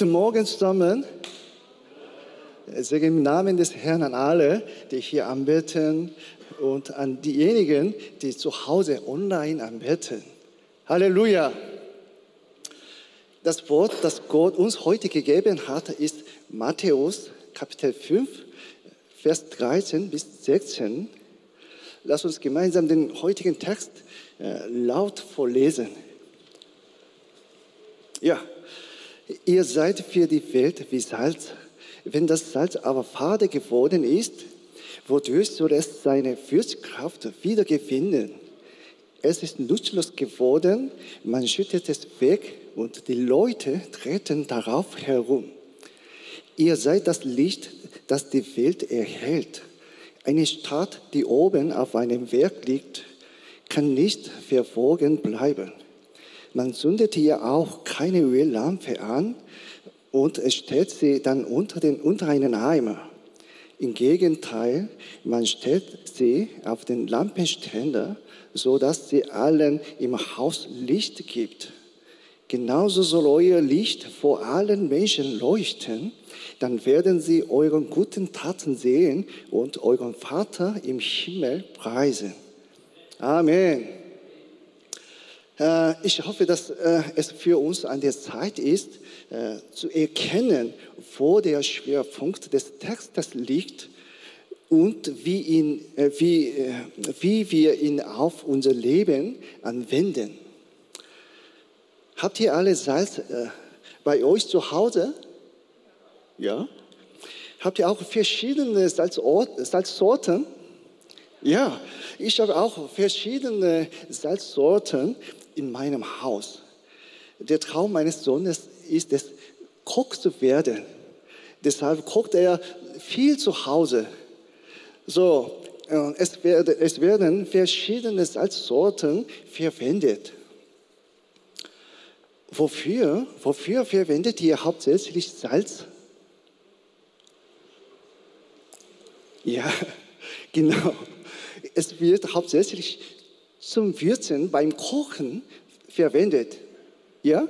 Guten Morgen zusammen. Ich sage im Namen des Herrn an alle, die hier anbeten und an diejenigen, die zu Hause online anbeten. Halleluja. Das Wort, das Gott uns heute gegeben hat, ist Matthäus Kapitel 5, Vers 13 bis 16. Lass uns gemeinsam den heutigen Text äh, laut vorlesen. Ja, ihr seid für die Welt wie Salz. Wenn das Salz aber fade geworden ist, wodurch soll es seine Würzkraft wiedergewinnen? Es ist nutzlos geworden, man schüttet es weg und die Leute treten darauf herum. Ihr seid das Licht, das die Welt erhält. Eine Stadt, die oben auf einem Berg liegt, kann nicht verborgen bleiben. Man zündet hier auch keine Öllampe an und stellt sie dann unter, den, unter einen Eimer. Im Gegenteil, man stellt sie auf den Lampenständer, so dass sie allen im Haus Licht gibt. Genauso soll euer Licht vor allen Menschen leuchten, dann werden sie euren guten Taten sehen und euren Vater im Himmel preisen. Amen. Äh, ich hoffe, dass äh, es für uns an der Zeit ist, äh, zu erkennen, wo der Schwerpunkt des Textes liegt und wie, ihn, wie, wie wir ihn auf unser Leben anwenden. Habt ihr alle Salz bei euch zu Hause? Ja. Habt ihr auch verschiedene Salzsorten? Ja, ich habe auch verschiedene Salzsorten in meinem Haus. Der Traum meines Sohnes ist es, Koch zu werden. Deshalb kocht er viel zu Hause. So, äh, es werden, es werden verschiedene Salzsorten verwendet. Wofür, wofür verwendet ihr hauptsächlich Salz? Ja, genau. Es wird hauptsächlich zum Würzen beim Kochen verwendet. Ja?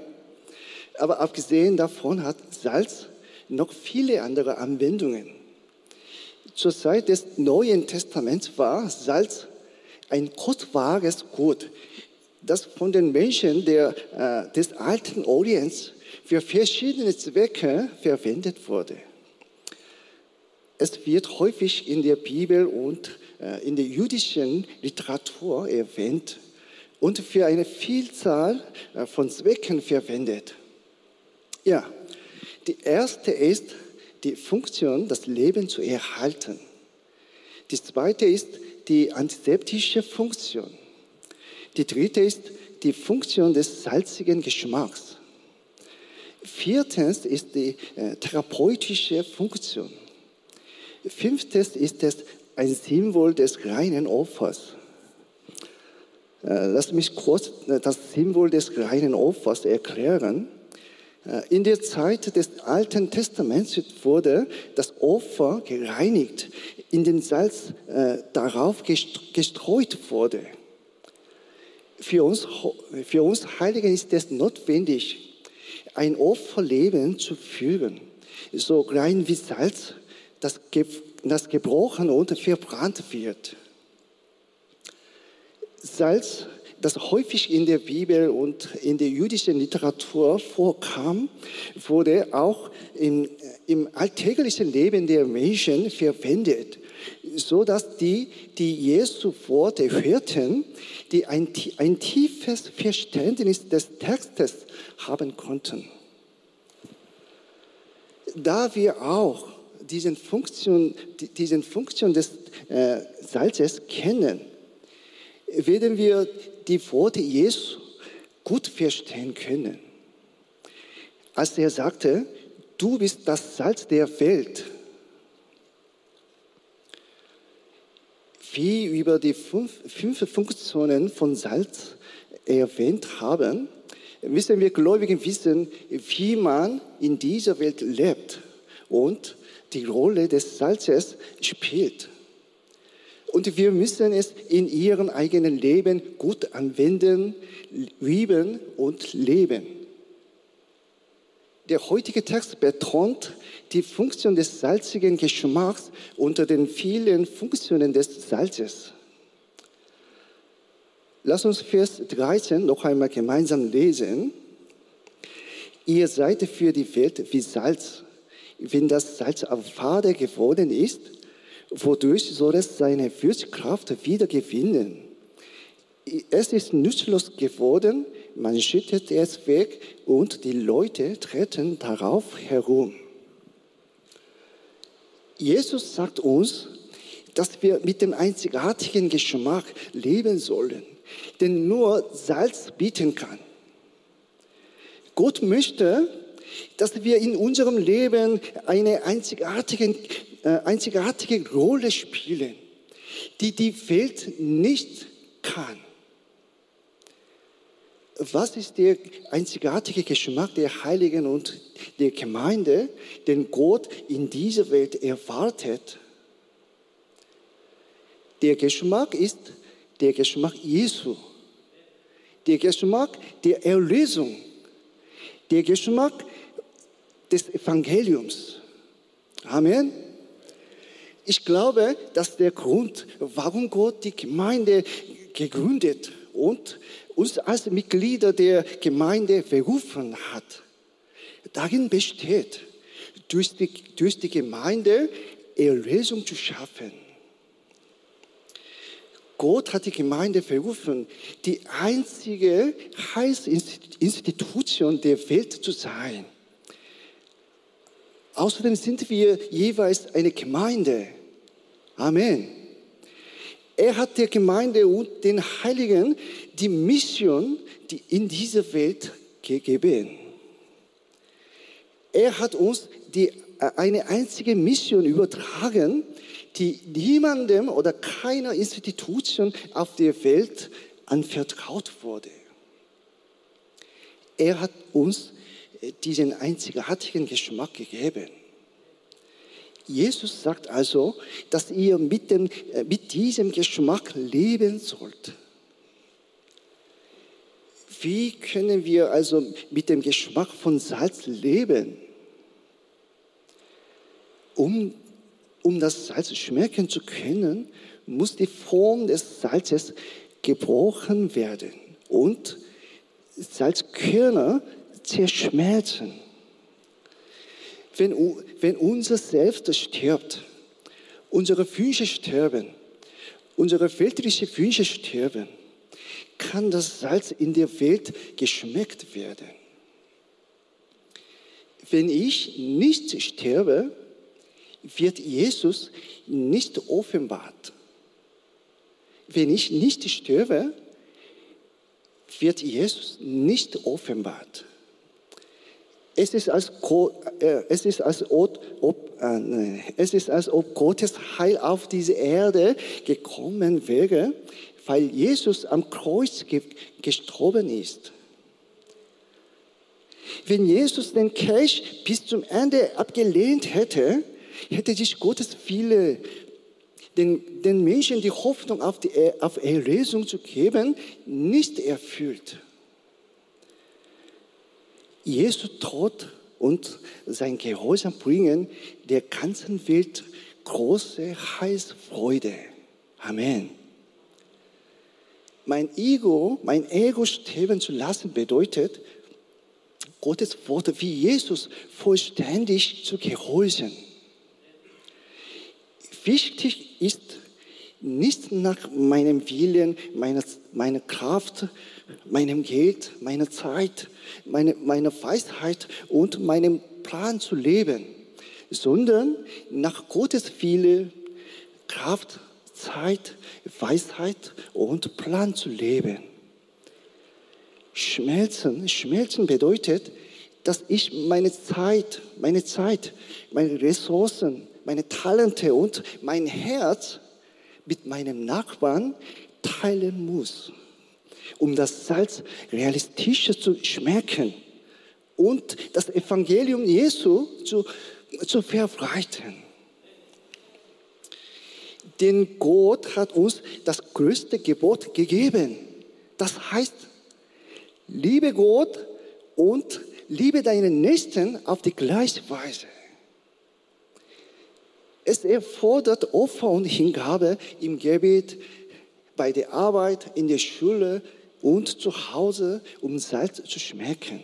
Aber abgesehen davon hat Salz noch viele andere Anwendungen. Zur Zeit des Neuen Testaments war Salz ein kostbares Gut, das von den Menschen der, äh, des alten Orients für verschiedene Zwecke verwendet wurde. Es wird häufig in der Bibel und äh, in der jüdischen Literatur erwähnt und für eine Vielzahl äh, von Zwecken verwendet. Ja, die erste ist die Funktion, das Leben zu erhalten. Die zweite ist die antiseptische Funktion. Die dritte ist die Funktion des salzigen Geschmacks. Viertens ist die äh, therapeutische Funktion. Fünftens ist es ein Symbol des reinen Opfers. Äh, lass mich kurz äh, das Symbol des reinen Opfers erklären. Äh, in der Zeit des Alten Testaments wurde das Opfer gereinigt, in den Salz darauf gestreut wurde. Für uns, für uns Heiligen ist es notwendig, ein Opferleben zu führen, so rein wie Salz, das das gebrochen und verbrannt wird. Salz, das häufig in der Bibel und in der jüdischen Literatur vorkam, wurde auch im, im alltäglichen Leben der Menschen verwendet, so dass die, die Jesu Worte hörten, die ein, ein tiefes Verständnis des Textes haben konnten. Da wir auch diesen Funktion, diesen Funktion des äh, Salzes kennen, werden wir die Worte Jesu gut verstehen können. Als er sagte, du bist das Salz der Welt. Wie über die fünf, fünf Funktionen von Salz erwähnt haben, müssen wir Gläubigen wissen, wie man in dieser Welt lebt und die Rolle des Salzes spielt. Und wir müssen es in ihrem eigenen Leben gut anwenden, lieben und leben. Der heutige Text betont die Funktion des salzigen Geschmacks unter den vielen Funktionen des Salzes. Lass uns Vers 13 noch einmal gemeinsam lesen. Ihr seid für die Welt wie Salz. Wenn das Salz aber fade geworden ist, wodurch soll es seine Würzkraft wieder gewinnen? Es ist nutzlos geworden, man schüttet es weg und die Leute treten darauf herum. Jesus sagt uns, dass wir mit dem einzigartigen Geschmack leben sollen, den nur Salz bieten kann. Gott möchte, dass wir in unserem Leben eine einzigartige, äh, einzigartige Rolle spielen, die die Welt nicht kann. Was ist der einzigartige Geschmack der Heiligen und der Gemeinde, den Gott in dieser Welt erwartet? Der Geschmack ist der Geschmack Jesu, der Geschmack der Erlösung der Geschmack des Evangeliums. Amen. Ich glaube, dass der Grund, warum Gott die Gemeinde gegründet und uns als Mitglieder der Gemeinde berufen hat, darin besteht, durch die, durch die Gemeinde Erlösung zu schaffen. Gott hat die Gemeinde berufen, die einzige Heilsinstitution der Welt zu sein. Außerdem sind wir jeweils eine Gemeinde. Amen. Er hat der Gemeinde und den Heiligen die Mission, die in dieser Welt gegeben. Er hat uns die, eine einzige Mission übertragen, die niemandem oder keiner Institution auf der Welt anvertraut wurde. Er hat uns diesen einzigartigen Geschmack gegeben. Jesus sagt also, dass ihr mit, dem, mit diesem Geschmack leben sollt. Wie können wir also mit dem Geschmack von Salz leben? Um um das Salz schmecken zu können, muss die Form des Salzes gebrochen werden und Salzkörner zerschmelzen. Wenn, wenn unser Selbst stirbt, unsere Wünsche sterben, unsere weltlichen Wünsche sterben, kann das Salz in der Welt geschmeckt werden. Wenn ich nicht sterbe, wird Jesus nicht offenbart. Wenn ich nicht sterbe, wird Jesus nicht offenbart. Es ist, als, äh, es, ist als ob, äh, es ist, als ob Gottes Heil auf diese Erde gekommen wäre, weil Jesus am Kreuz gestorben ist. Wenn Jesus den Kelch bis zum Ende abgelehnt hätte, hätte sich Gottes Wille, den, den Menschen die Hoffnung auf, die, auf Erlösung zu geben, nicht erfüllt. Jesu Tod und sein Gehorsam bringen der ganzen Welt große Heilsfreude. Amen. Mein Ego, mein Ego sterben zu lassen bedeutet, Gottes Worte wie Jesus vollständig zu gehorchen wichtig ist, nicht nach meinem Willen, meiner, meiner Kraft, meinem Geld, meiner Zeit, meine, meiner Weisheit und meinem Plan zu leben, sondern nach Gottes Wille, Kraft, Zeit, Weisheit und Plan zu leben. Schmelzen, schmelzen bedeutet, dass ich meine Zeit, meine Zeit, meine Ressourcen, meine Talente und mein Herz mit meinem Nachbarn teilen muss, um das Salz realistischer zu schmecken und das Evangelium Jesu zu, zu verbreiten. Denn Gott hat uns das größte Gebot gegeben. Das heißt, liebe Gott und liebe deinen Nächsten auf die gleiche Weise. Es erfordert Opfer und Hingabe im Gebet, bei der Arbeit, in der Schule und zu Hause, um Salz zu schmecken.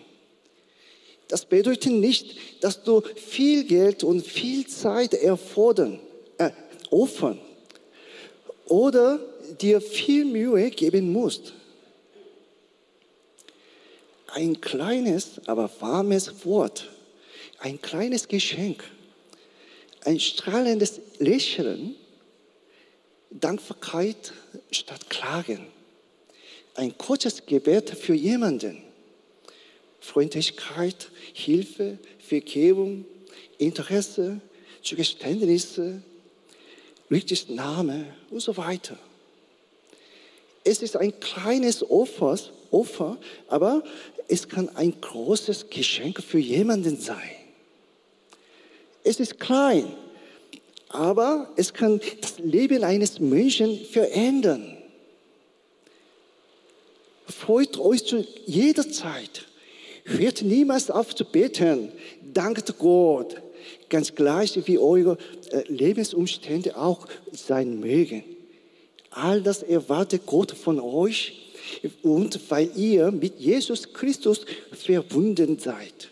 Das bedeutet nicht, dass du viel Geld und viel Zeit erfordern, äh, opfern oder dir viel Mühe geben musst. Ein kleines, aber warmes Wort, ein kleines Geschenk, ein strahlendes Lächeln, Dankbarkeit statt Klagen, ein kurzes Gebet für jemanden, Freundlichkeit, Hilfe, Vergebung, Interesse, Zugeständnisse, richtiges Name und so weiter. Es ist ein kleines Opfer, Opfer, aber es kann ein großes Geschenk für jemanden sein. Es ist klein, aber es kann das Leben eines Menschen verändern. Freut euch zu jeder Zeit. Hört niemals auf zu beten. Dankt Gott. Ganz gleich, wie eure äh, Lebensumstände auch sein mögen. All das erwartet Gott von euch und weil ihr mit Jesus Christus verbunden seid,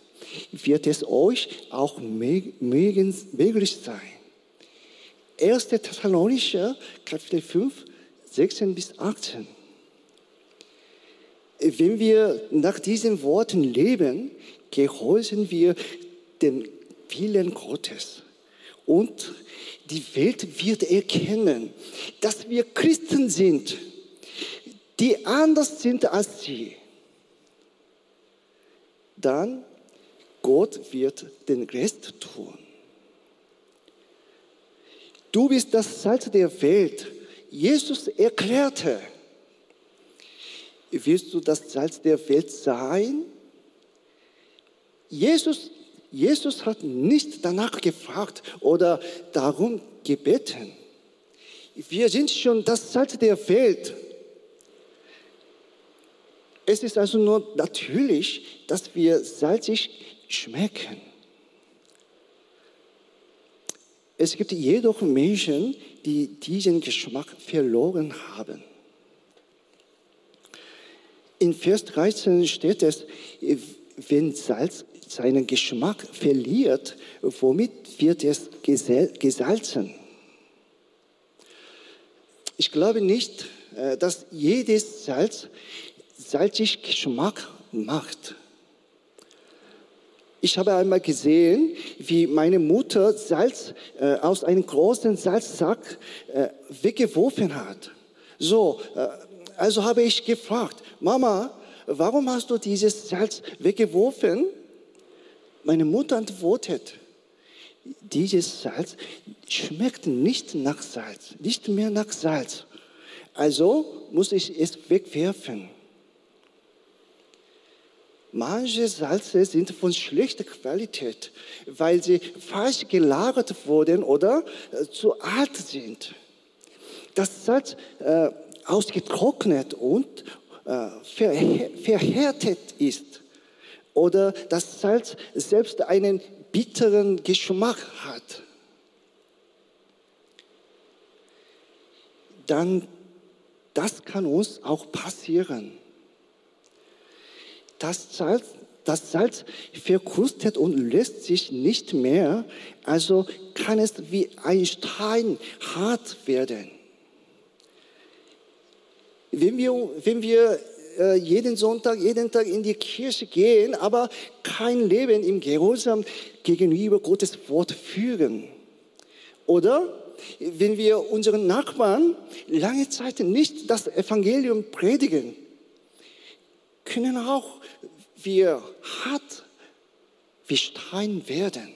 wird es euch auch möglich sein. 1. Thessalonischer, Kapitel 5, 16 bis 18. Wenn wir nach diesen Worten leben, gehorchen wir den Willen Gottes. Und die Welt wird erkennen, dass wir Christen sind, die anders sind als sie. Dann Gott wird den Rest tun. Du bist das Salz der Welt. Jesus erklärte, willst du das Salz der Welt sein? Jesus, Jesus hat nicht danach gefragt oder darum gebeten. Wir sind schon das Salz der Welt. Es ist also nur natürlich, dass wir salzig schmecken. Es gibt jedoch Menschen, die diesen Geschmack verloren haben. In Vers 13 steht es, wenn Salz seinen Geschmack verliert, womit wird es gesalzen? Ich glaube nicht, äh, dass jedes Salz salzig Geschmack macht. Ich habe einmal gesehen, wie meine Mutter Salz äh, aus einem großen Salzsack äh, weggeworfen hat. So, äh, also habe ich gefragt, Mama, warum hast du dieses Salz weggeworfen? Meine Mutter antwortet, dieses Salz schmeckt nicht nach Salz, nicht mehr nach Salz. Also muss ich es wegwerfen. Manche Salze sind von schlechter Qualität, weil sie falsch gelagert wurden oder äh, zu alt sind. Das Salz äh, ausgetrocknet und äh, verhärtet ist oder das Salz selbst einen bitteren Geschmack hat, dann das kann uns auch passieren. Das Salz, das Salz verkrustet und löst sich nicht mehr, also kann es wie ein Stein hart werden. Wenn wir, wenn wir äh, jeden Sonntag, jeden Tag in die Kirche gehen, aber kein Leben im Gehorsam gegenüber Gottes Wort führen. Oder wenn wir unseren Nachbarn lange Zeit nicht das Evangelium predigen, können auch wir hart wie Stein werden.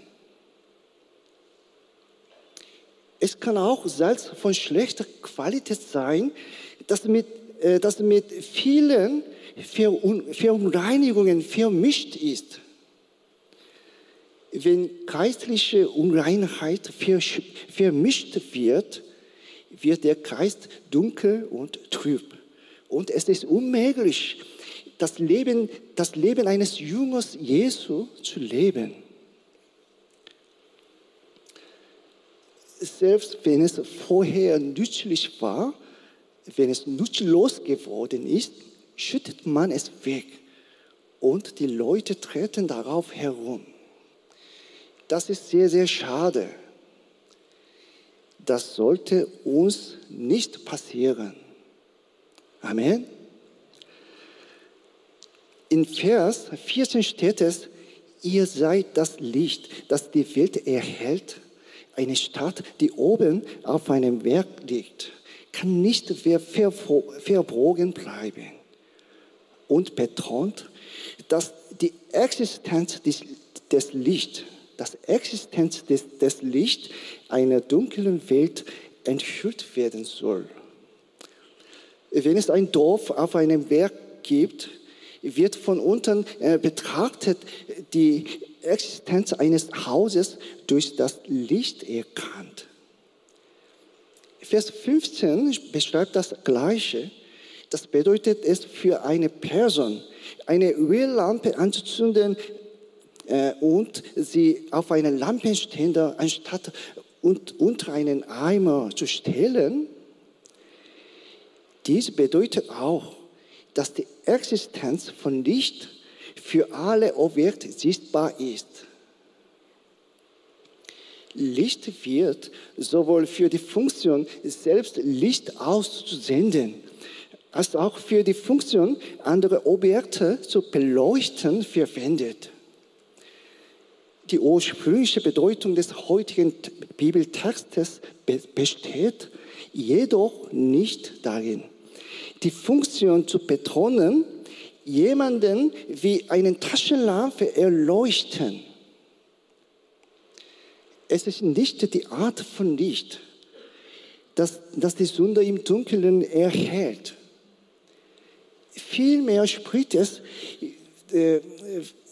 Es kann auch Salz von schlechter Qualität sein, das mit das mit vielen Verunreinigungen vermischt ist. Wenn geistliche Unreinheit vermischt wird, wird der Geist dunkel und trüb. Und es ist unmöglich, das Leben, das Leben eines Jüngers Jesu zu leben. Selbst wenn es vorher nützlich war, wenn es nutzlos geworden ist, schüttet man es weg und die Leute treten darauf herum. Das ist sehr, sehr schade. Das sollte uns nicht passieren. Amen. In Vers 14 steht es, ihr seid das Licht, das die Welt erhält. Eine Stadt, die oben auf einem Berg liegt, kann nicht verborgen bleiben. Und betont, dass die Existenz des, des Lichts, das Existenz des, des Lichts einer dunklen Welt enthüllt werden soll. Wenn es ein Dorf auf einem Berg gibt, wird von unten äh, betrachtet die Existenz eines Hauses durch das Licht erkannt. Vers 15 beschreibt das Gleiche. Das bedeutet es für eine Person, eine Öllampe anzuzünden äh, und sie auf einen Lampenständer anstatt und unter einen Eimer zu stellen. Dies bedeutet auch, dass die Existenz von Licht für alle Objekte sichtbar ist. Licht wird sowohl für die Funktion, selbst Licht auszusenden, als auch für die Funktion, andere Objekte zu beleuchten, verwendet. Die ursprüngliche Bedeutung des heutigen Bibeltextes besteht jedoch nicht darin, die Funktion zu betonen, jemanden wie eine Taschenlampe erleuchten. Es ist nicht die Art von Licht, das, das die Sünde im Dunkeln erhält. Vielmehr spricht es äh,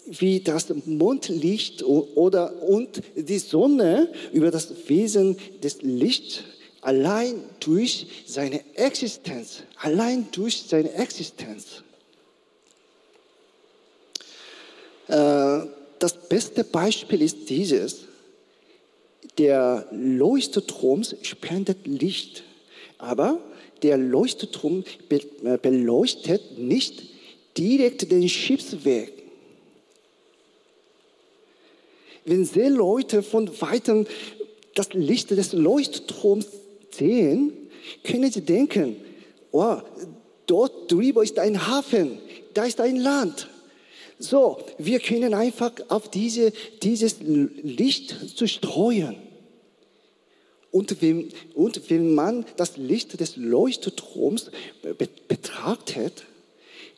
wie das Mondlicht oder und die Sonne über das Wesen des Lichts allein durch seine Existenz, allein durch seine Existenz. Äh, das beste Beispiel ist dieses. Der Leuchtturm spendet Licht, aber der Leuchtturm äh, beleuchtet nicht direkt den Schiffsweg. Wenn Seeleute von weitem das Licht des Leuchtturms sehen, können sie denken, oh, dort drüber ist ein Hafen, da ist ein Land. So, wir können einfach auf diese, dieses Licht zu streuen. Und wenn, und wenn man das Licht des Leuchtturms betrachtet,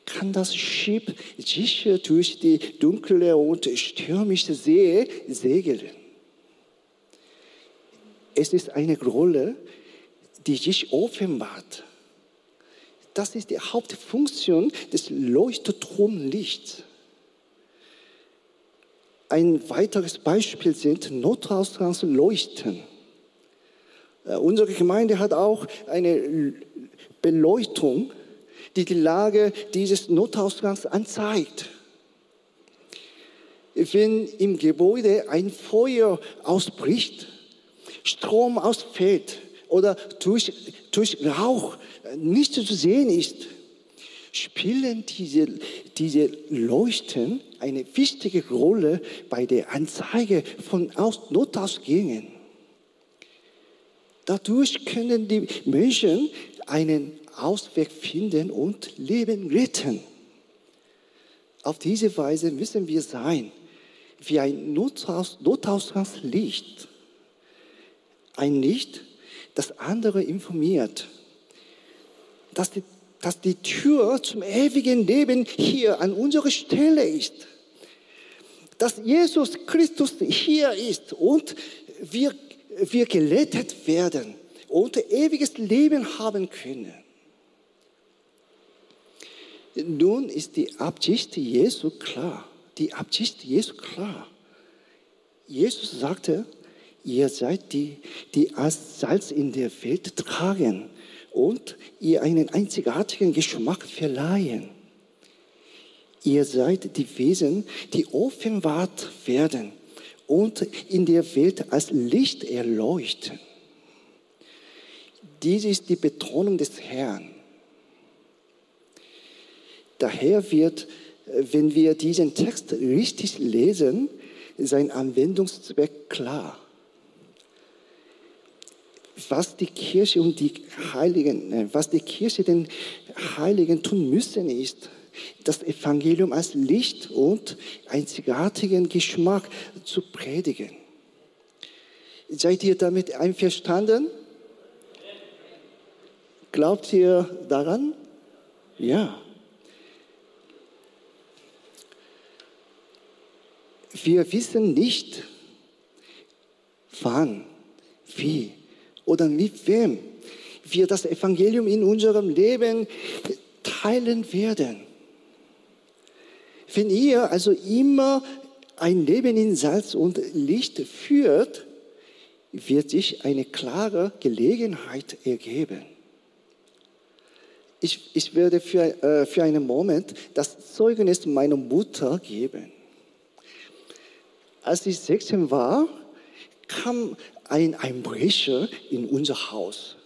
kann das Schiff sicher durch die dunkle und stürmische See segeln. Es ist eine Rolle, die sich offenbart. Das ist die Hauptfunktion des Leuchtturmlichts. Ein weiteres Beispiel sind Notausgangsleuchten. Äh, unsere Gemeinde hat auch eine Beleuchtung, die die Lage dieses Notausgangs anzeigt. Wenn im Gebäude ein Feuer ausbricht, Strom ausfällt oder durch, durch Rauch nicht zu sehen ist, spielen diese, diese Leuchten eine wichtige Rolle bei der Anzeige von Notausgängen. Dadurch können die Menschen einen Ausweg finden und Leben retten. Auf diese Weise müssen wir sein, wie ein Notaus Notausgangslicht. Ein Licht, das andere informiert, dass die, dass die Tür zum ewigen Leben hier an unserer Stelle ist. Dass Jesus Christus hier ist und wir, wir gerettet werden und ewiges Leben haben können. Nun ist die Absicht Jesu klar. Die Absicht Jesu klar. Jesus sagte, ihr seid die, die als Salz in der Welt tragen und ihr einen einzigartigen Geschmack verleihen. Ihr seid die Wesen, die offenbart werden und in der Welt als Licht erleuchten. Dies ist die Betonung des Herrn. Daher wird, wenn wir diesen Text richtig lesen, sein Anwendungszweck klar. Was die Kirche und die Heiligen, äh, was die Kirche den Heiligen tun müssen, ist, das Evangelium als Licht und einzigartigen Geschmack zu predigen. Seid ihr damit einverstanden? Glaubt ihr daran? Ja. Wir wissen nicht, wann, wie oder mit wem wir das Evangelium in unserem Leben teilen werden. Wenn ihr also immer ein Leben in Salz und Licht führt, wird sich eine klare Gelegenheit ergeben. Ich, ich werde für, äh, für einen Moment das Zeugnis meiner Mutter geben. Als ich 16 war, kam ein Einbrecher in unser Haus.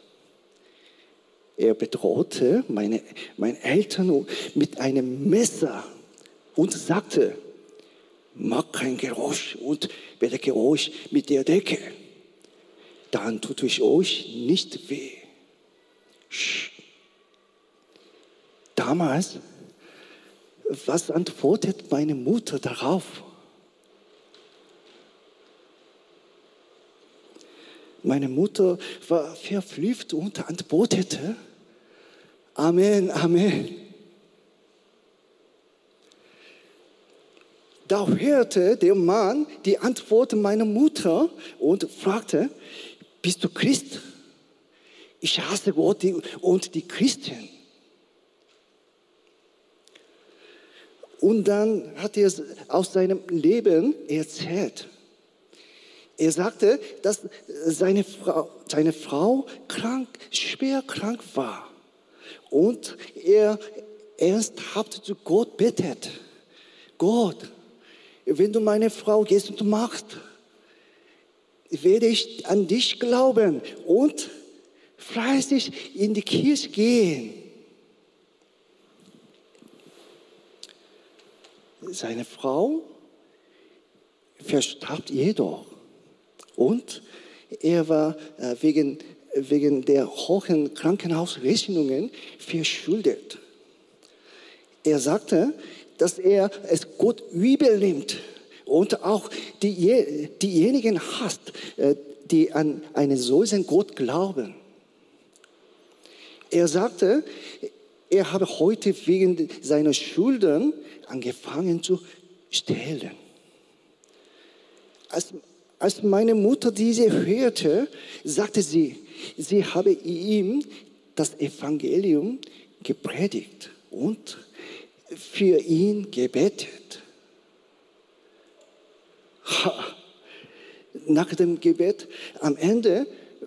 Er bedrohte meine, meine Eltern mit einem Messer und sagte, mach kein Geräusch und werde Geräusch mit der Decke. Dann tut es euch nicht weh. Damals, was antwortet meine Mutter darauf? Meine Mutter war verblüfft und antwortete, Amen, Amen. Da hörte der Mann die Antwort meiner Mutter und fragte, bist du Christ? Ich hasse Gott und die Christen. Und dann hat er aus seinem Leben erzählt. Er sagte, dass seine Frau, seine Frau krank, schwer krank war. Und er ernsthaft zu Gott bittet. Gott, wenn du meine Frau gehst und machst, werde ich an dich glauben und fleißig in die Kirche gehen. Seine Frau verstarb jedoch und er war äh, wegen, wegen der hohen Krankenhausrechnungen verschuldet. Er sagte, dass er es Gott übel nimmt und auch die, diejenigen hasst, äh, die an einen solchen Gott glauben. Er sagte, er habe heute wegen seiner Schulden angefangen zu stehlen. Als, als meine Mutter diese hörte, sagte sie, sie habe ihm das Evangelium gepredigt und für ihn gebetet. Nach dem Gebet am Ende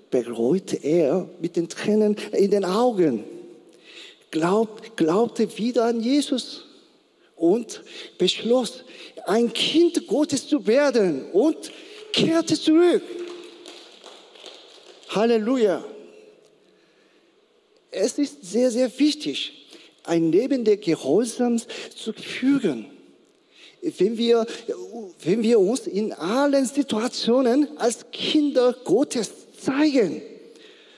bereute er mit den Tränen in den Augen, glaub, glaubte wieder an Jesus und beschloss, ein Kind Gottes zu werden und kehrte zurück. Halleluja. Es ist sehr, sehr wichtig, ein Leben der Gehorsams zu führen. Wenn wir, wenn wir uns in allen Situationen als Kinder Gottes zeigen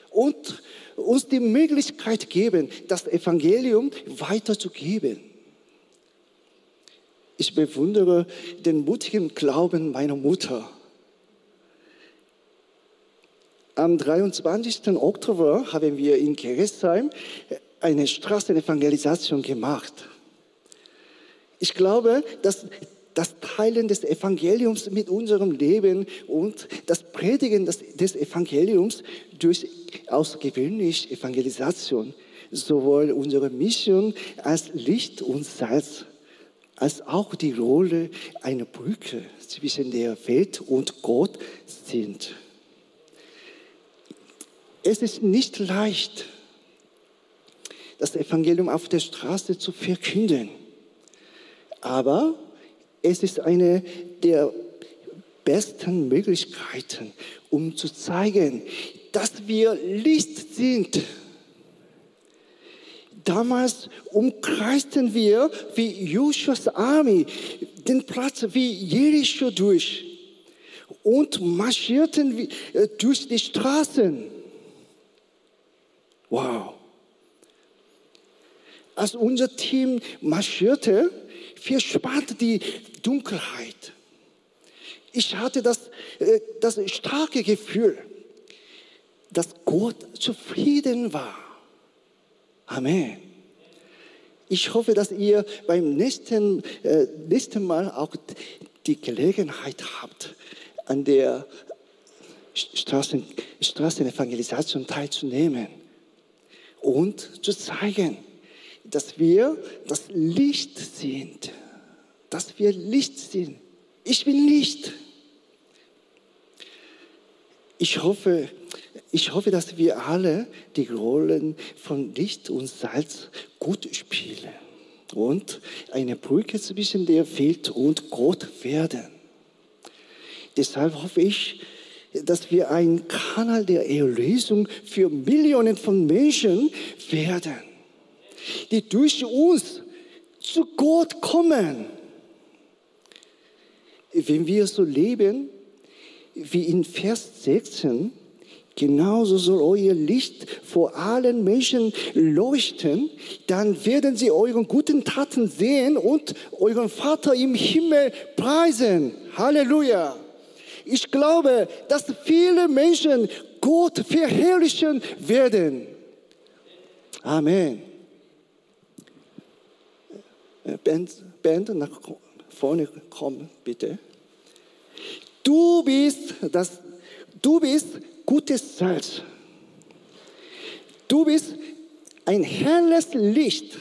und uns die Möglichkeit geben, das Evangelium weiterzugeben. Ich bewundere den mutigen Glauben meiner Mutter. Am 23. Oktober haben wir in Keresheim eine Straßenevangelisation gemacht. Ich glaube, dass das Teilen des Evangeliums mit unserem Leben und das Predigen des, Evangeliums durch außergewöhnliche Evangelisation sowohl unsere Mission als Licht und Salz als auch die Rolle einer Brücke zwischen der Welt und Gott sind. Es ist nicht leicht, das Evangelium auf der Straße zu verkünden. Aber es ist eine der besten Möglichkeiten, um zu zeigen, dass wir Licht sind. Damals umkreisten wir wie Joshuas Armee den Platz wie Jericho durch und marschierten äh, durch die Straßen. Wow. Als unser Team marschierte, verspannte die Dunkelheit. Ich hatte das, äh, das starke Gefühl, dass Gott zufrieden war. Amen. Ich hoffe, dass ihr beim nächsten, äh, nächsten Mal auch die Gelegenheit habt, an der Straßen, Straßenevangelisation teilzunehmen und zu zeigen, dass wir das Licht sind. Dass wir Licht sind. Ich bin Licht. Ich hoffe, ich hoffe, dass wir alle die Rollen von Licht und Salz gut spielen und eine Brücke zwischen der Welt und Gott werden. Deshalb hoffe ich, dass wir ein Kanal der Erlösung für Millionen von Menschen werden, die durch uns zu Gott kommen. Wenn wir so leben, wie in Vers 16, genauso soll euer Licht vor allen Menschen leuchten, dann werden sie euren guten Taten sehen und euren Vater im Himmel preisen. Halleluja! Ich glaube, dass viele Menschen Gott verherrlichen werden. Amen. Band, Band nach vorne kommen, bitte. Du bist das, du bist gutes Salz. Du bist ein helles Licht.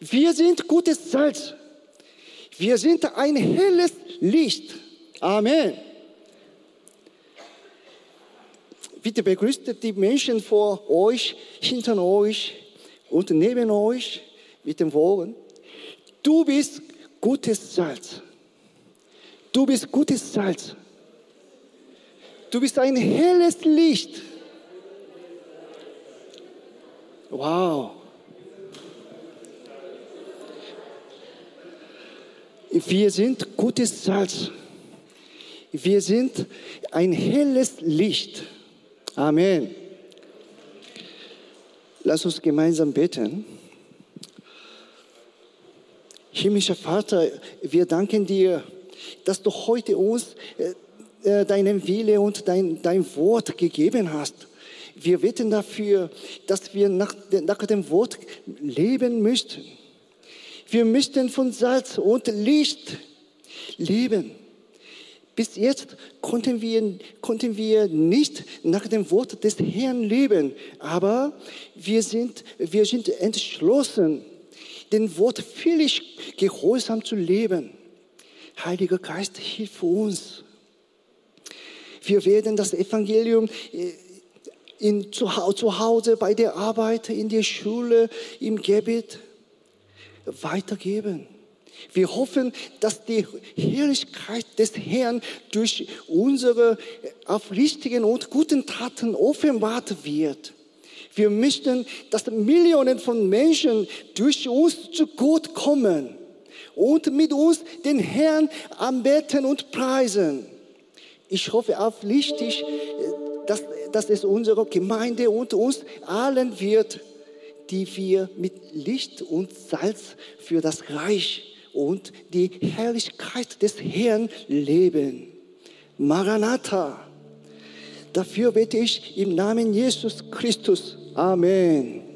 Wir sind gutes Salz. Wir sind ein helles Licht. Amen. Bitte begrüßt die Menschen vor euch, hinter euch und neben euch mit dem Wogen. Du bist gutes Salz. Du bist gutes Salz. Du bist ein helles Licht. Wow. Wir sind gutes Salz. Wir sind ein helles Licht. Amen. Lass uns gemeinsam beten. Himmlischer Vater, wir danken dir, dass du heute uns äh, äh, deinen Wille und dein, dein Wort gegeben hast. Wir beten dafür, dass wir nach, nach dem Wort leben möchten. Wir möchten von Salz und Licht leben. Bis jetzt konnten wir, konnten wir nicht nach dem Wort des Herrn leben, aber wir sind, wir sind entschlossen, dem Wort völlig gehorsam zu leben. Heiliger Geist, hilf uns. Wir werden das Evangelium äh, in, zu, zu Hause, bei der Arbeit, in der Schule, im Gebet weitergeben. Wir hoffen, dass die Herrlichkeit des Herrn durch unsere aufrichtigen und guten Taten offenbart wird. Wir möchten, dass Millionen von Menschen durch uns zu Gott kommen und mit uns den Herrn anbeten und preisen. Ich hoffe aufrichtig, dass, dass es unsere Gemeinde und uns allen wird, die wir mit Licht und Salz für das Reich und die Herrlichkeit des Herrn leben. Maranatha. Dafür bete ich im Namen Jesus Christus. Amen.